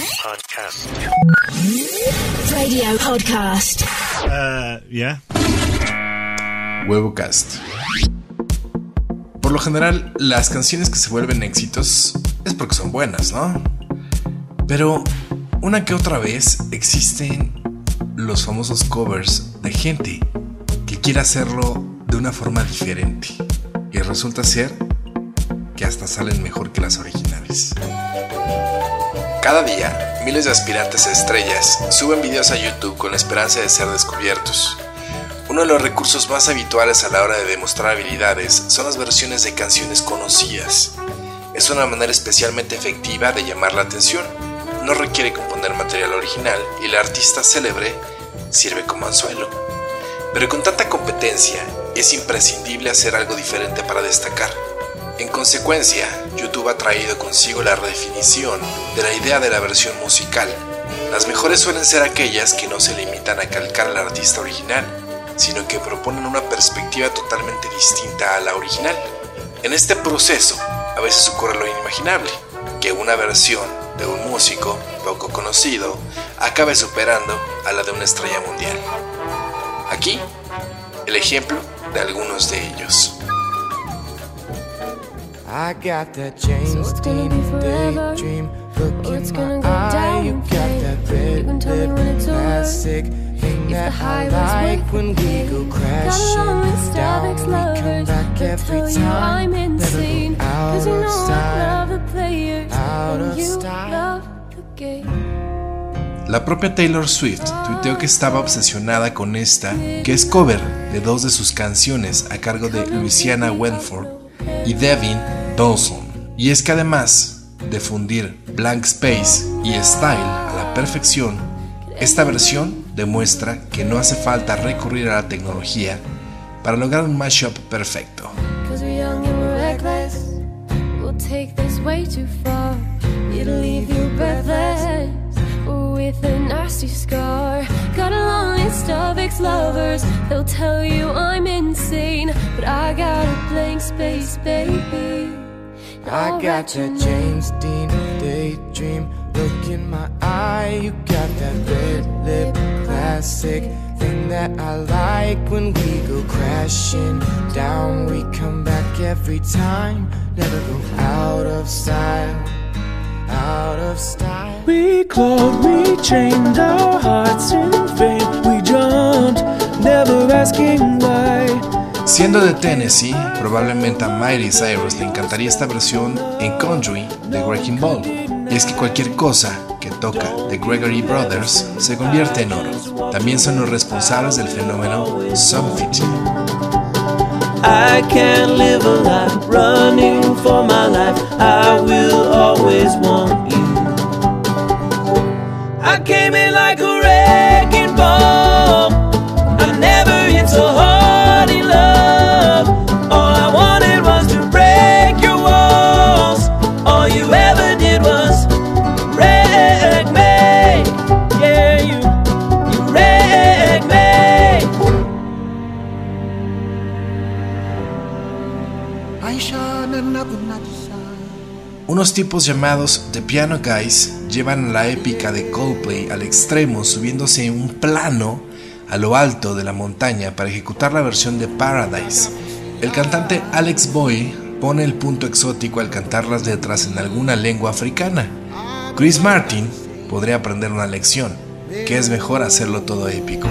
Podcast. Radio podcast. Uh, yeah. Huevocast. Por lo general, las canciones que se vuelven éxitos es porque son buenas, ¿no? Pero una que otra vez existen los famosos covers de gente que quiere hacerlo de una forma diferente. Y resulta ser que hasta salen mejor que las originales. Cada día, miles de aspirantes a estrellas suben videos a YouTube con la esperanza de ser descubiertos. Uno de los recursos más habituales a la hora de demostrar habilidades son las versiones de canciones conocidas. Es una manera especialmente efectiva de llamar la atención. No requiere componer material original y el artista célebre sirve como anzuelo. Pero con tanta competencia, es imprescindible hacer algo diferente para destacar. En consecuencia, YouTube ha traído consigo la redefinición de la idea de la versión musical. Las mejores suelen ser aquellas que no se limitan a calcar al artista original, sino que proponen una perspectiva totalmente distinta a la original. En este proceso, a veces ocurre lo inimaginable, que una versión de un músico poco conocido acabe superando a la de una estrella mundial. Aquí, el ejemplo de algunos de ellos. I got that James So Dean daydream look it's in gonna my go eye. You got that red lip when it's over. classic thing If that I like when we go crashing down. We come back every I'm time. Never insane. go out Cause you of know I love the players Out of you style. love the game. La propia Taylor Swift tuiteó que estaba obsesionada con esta, que es cover de dos de sus canciones a cargo de Louisiana Wentford y Devin Y es que además de fundir Blank Space y Style a la perfección, esta versión demuestra que no hace falta recurrir a la tecnología para lograr un mashup perfecto. I got write your that James Dean daydream look in my eye. You got that red lip classic thing that I like when we go crashing down. We come back every time, never go out of style. Out of style. We clawed, we chained our hearts in vain. We jumped, never asking why. Siendo de Tennessee, probablemente a Miley Cyrus le encantaría esta versión en country de Wrecking Ball. Y es que cualquier cosa que toca The Gregory Brothers se convierte en oro. También son los responsables del fenómeno Something. I can't live a life running for my life. I came in like a Unos tipos llamados The Piano Guys llevan la épica de Coldplay al extremo subiéndose en un plano a lo alto de la montaña para ejecutar la versión de Paradise. El cantante Alex Boy pone el punto exótico al cantar las letras en alguna lengua africana. Chris Martin podría aprender una lección, que es mejor hacerlo todo épico.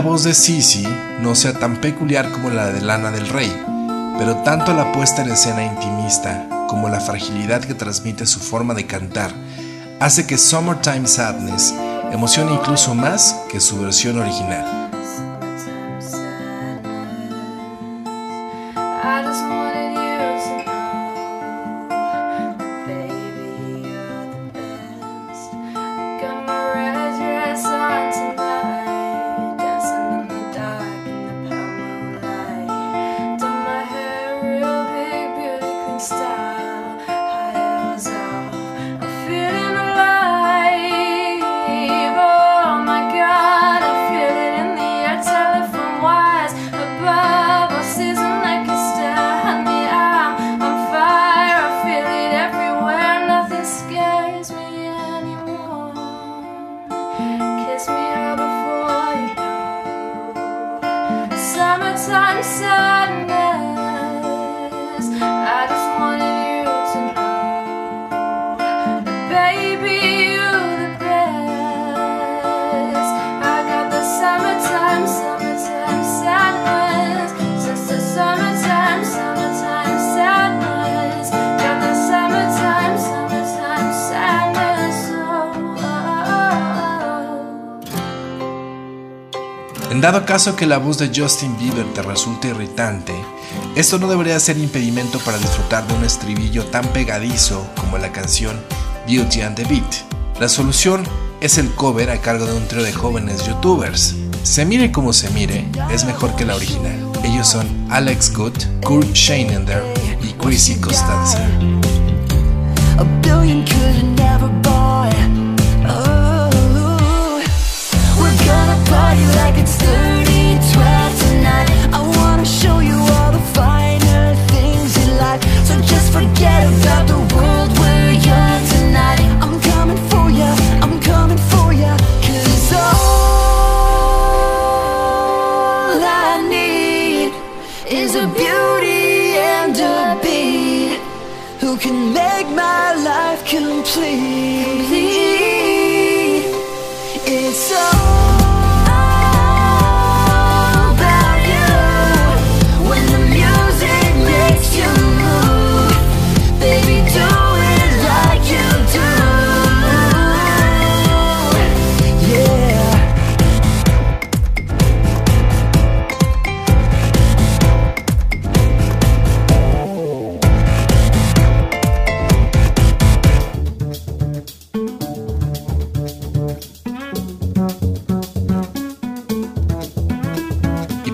La voz de Sisi no sea tan peculiar como la de Lana del Rey, pero tanto la puesta en escena intimista como la fragilidad que transmite su forma de cantar hace que Summertime Sadness emocione incluso más que su versión original. En dado caso que la voz de Justin Bieber te resulte irritante, esto no debería ser impedimento para disfrutar de un estribillo tan pegadizo como la canción Beauty and the Beat. La solución es el cover a cargo de un trío de jóvenes youtubers. Se mire como se mire, es mejor que la original. Ellos son Alex Good, Kurt Scheinender y Chrissy Costanza. Can make my life complete.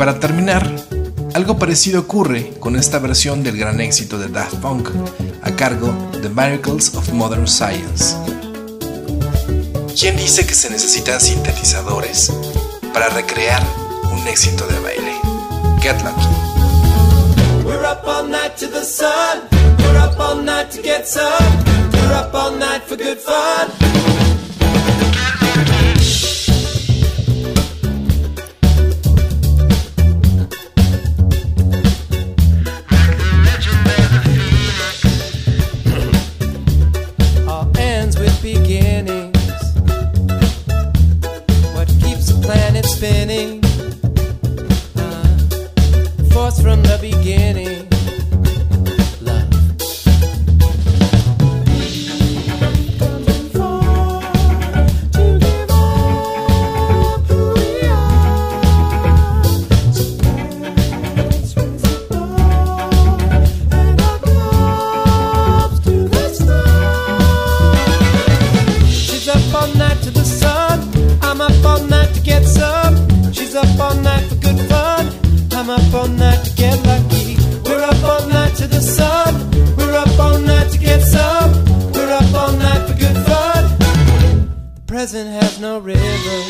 Para terminar, algo parecido ocurre con esta versión del gran éxito de Daft Punk, a cargo de Miracles of Modern Science. ¿Quién dice que se necesitan sintetizadores para recrear un éxito de baile? Get Lucky. We're up all night to the sun. We're up all night to get. We're up all night for good fun. Spinning? Uh, force from the beginning. Present has no river.